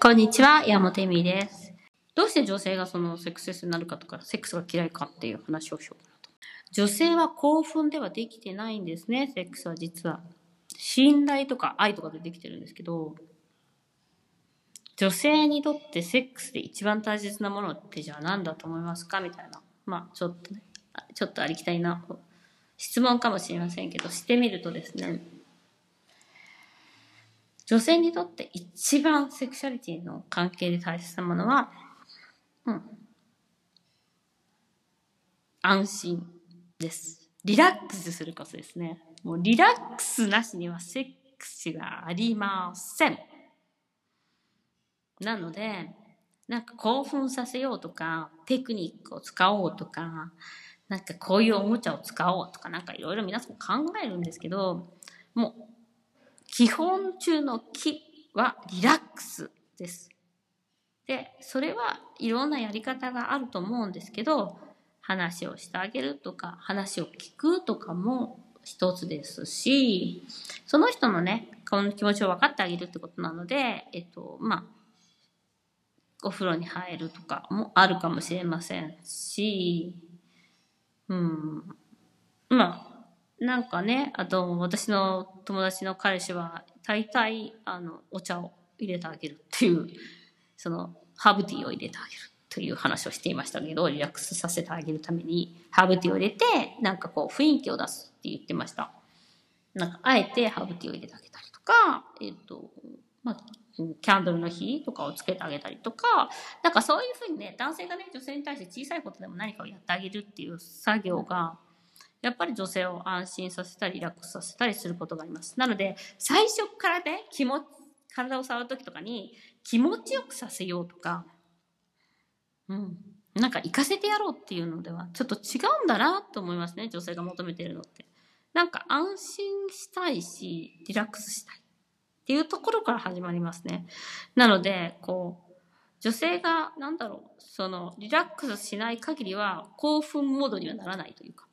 こんにちは、山本恵美です。どうして女性がそのセックスレスになるかとか、セックスが嫌いかっていう話をしようかなと。女性は興奮ではできてないんですね、セックスは実は。信頼とか愛とかでできてるんですけど、女性にとってセックスで一番大切なものってじゃあ何だと思いますか？みたいな。まあ、ちょっとね、ちょっとありきたりな質問かもしれませんけど、してみるとですね、女性にとって一一番セクシャリティの関係で大切なものは、うん。安心です。リラックスすることですね。もうリラックスなしにはセックスがありません。なので、なんか興奮させようとか、テクニックを使おうとか、なんかこういうおもちゃを使おうとか、なんかいろいろ皆さん考えるんですけど、もう基本中の基はリラックスです。で、それはいろんなやり方があると思うんですけど、話をしてあげるとか、話を聞くとかも一つですし、その人のね、この気持ちを分かってあげるってことなので、えっと、まあ、お風呂に入るとかもあるかもしれませんし、うん、まあ、なんかね、あと私の友達の彼氏は大体あのお茶を入れてあげるっていう、そのハーブティーを入れてあげるという話をしていましたけど、リラックスさせてあげるためにハーブティーを入れて、なんかこう雰囲気を出すって言ってました。なんかあえてハーブティーを入れてあげたりとか、えっ、と、まあ、キャンドルの火とかをつけてあげたりとか、なんかそういうふうにね、男性がね、女性に対して小さいことでも何かをやってあげるっていう作業が、やっぱり女性を安心させたり、リラックスさせたりすることがあります。なので、最初からね、気持ち、体を触るときとかに気持ちよくさせようとか、うん。なんか行かせてやろうっていうのでは、ちょっと違うんだなと思いますね、女性が求めてるのって。なんか安心したいし、リラックスしたいっていうところから始まりますね。なので、こう、女性が、なんだろう、その、リラックスしない限りは、興奮モードにはならないというか。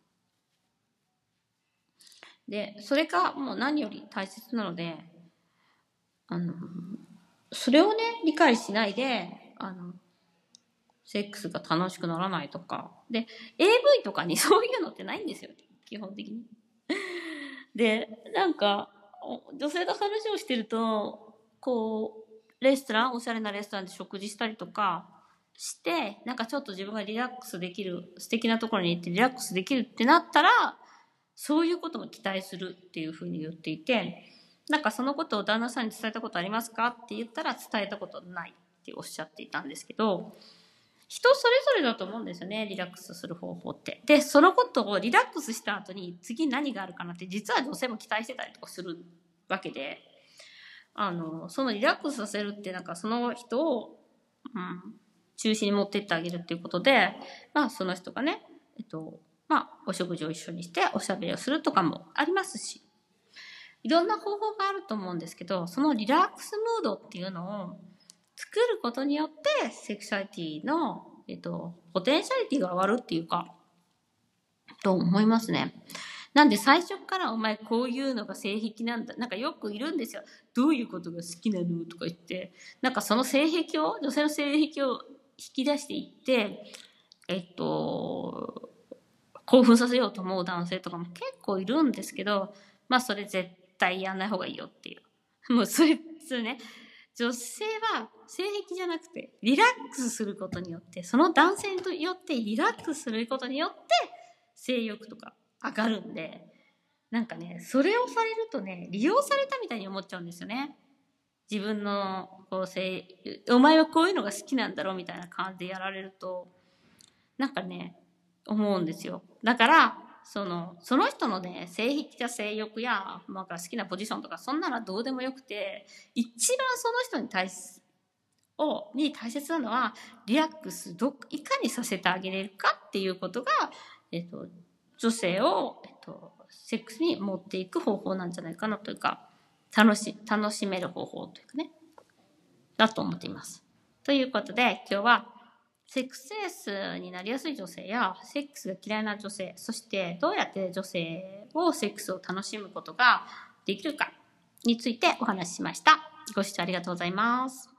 で、それがもう何より大切なので、あの、それをね、理解しないで、あの、セックスが楽しくならないとか。で、AV とかに そういうのってないんですよ。基本的に。で、なんか、女性と話をしてると、こう、レストラン、おしゃれなレストランで食事したりとかして、なんかちょっと自分がリラックスできる、素敵なところに行ってリラックスできるってなったら、そういうことも期待するっていうふうに言っていて、なんかそのことを旦那さんに伝えたことありますかって言ったら伝えたことないっておっしゃっていたんですけど、人それぞれだと思うんですよね、リラックスする方法って。で、そのことをリラックスした後に次何があるかなって実は女性も期待してたりとかするわけで、あの、そのリラックスさせるってなんかその人を、うん、中心に持ってってあげるっていうことで、まあその人がね、えっと、まあお食事を一緒にしておしゃべりをするとかもありますし、いろんな方法があると思うんですけど、そのリラックスムードっていうのを作ることによって、セクシャリティの、えっと、ポテンシャリティが上がるっていうか、と思いますね。なんで最初からお前こういうのが性癖なんだ。なんかよくいるんですよ。どういうことが好きなのとか言って。なんかその性癖を、女性の性癖を引き出していって、えっと、興奮させようと思う男性とかも結構いるんですけど、まあそれ絶対やんない方がいいよっていう。もうそれ、それね、女性は性癖じゃなくてリラックスすることによって、その男性によってリラックスすることによって性欲とか上がるんで、なんかね、それをされるとね、利用されたみたいに思っちゃうんですよね。自分のこう性、お前はこういうのが好きなんだろうみたいな感じでやられると、なんかね、思うんですよ。だから、その、その人のね、性癖や性欲や、まあ、好きなポジションとか、そんなのどうでもよくて、一番その人に対し、を、に大切なのは、リラックス、ど、いかにさせてあげれるかっていうことが、えっと、女性を、えっと、セックスに持っていく方法なんじゃないかなというか、楽し、楽しめる方法というかね、だと思っています。ということで、今日は、セックスレスになりやすい女性や、セックスが嫌いな女性、そしてどうやって女性をセックスを楽しむことができるかについてお話ししました。ご視聴ありがとうございます。